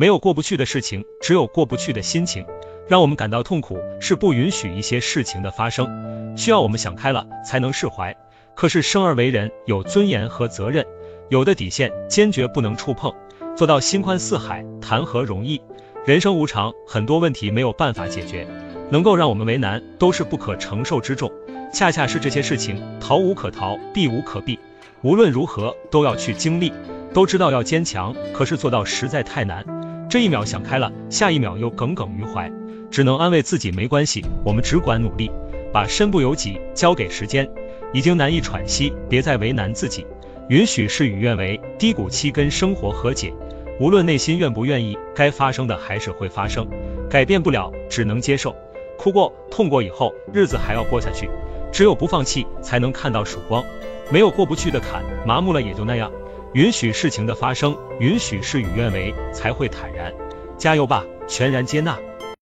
没有过不去的事情，只有过不去的心情。让我们感到痛苦，是不允许一些事情的发生，需要我们想开了才能释怀。可是生而为人，有尊严和责任，有的底线坚决不能触碰，做到心宽似海，谈何容易？人生无常，很多问题没有办法解决，能够让我们为难，都是不可承受之重。恰恰是这些事情，逃无可逃，避无可避，无论如何都要去经历。都知道要坚强，可是做到实在太难。这一秒想开了，下一秒又耿耿于怀。只能安慰自己没关系，我们只管努力，把身不由己交给时间。已经难以喘息，别再为难自己，允许事与愿违，低谷期跟生活和解。无论内心愿不愿意，该发生的还是会发生，改变不了，只能接受。哭过、痛过以后，日子还要过下去。只有不放弃，才能看到曙光。没有过不去的坎，麻木了也就那样。允许事情的发生，允许事与愿违，才会坦然。加油吧，全然接纳。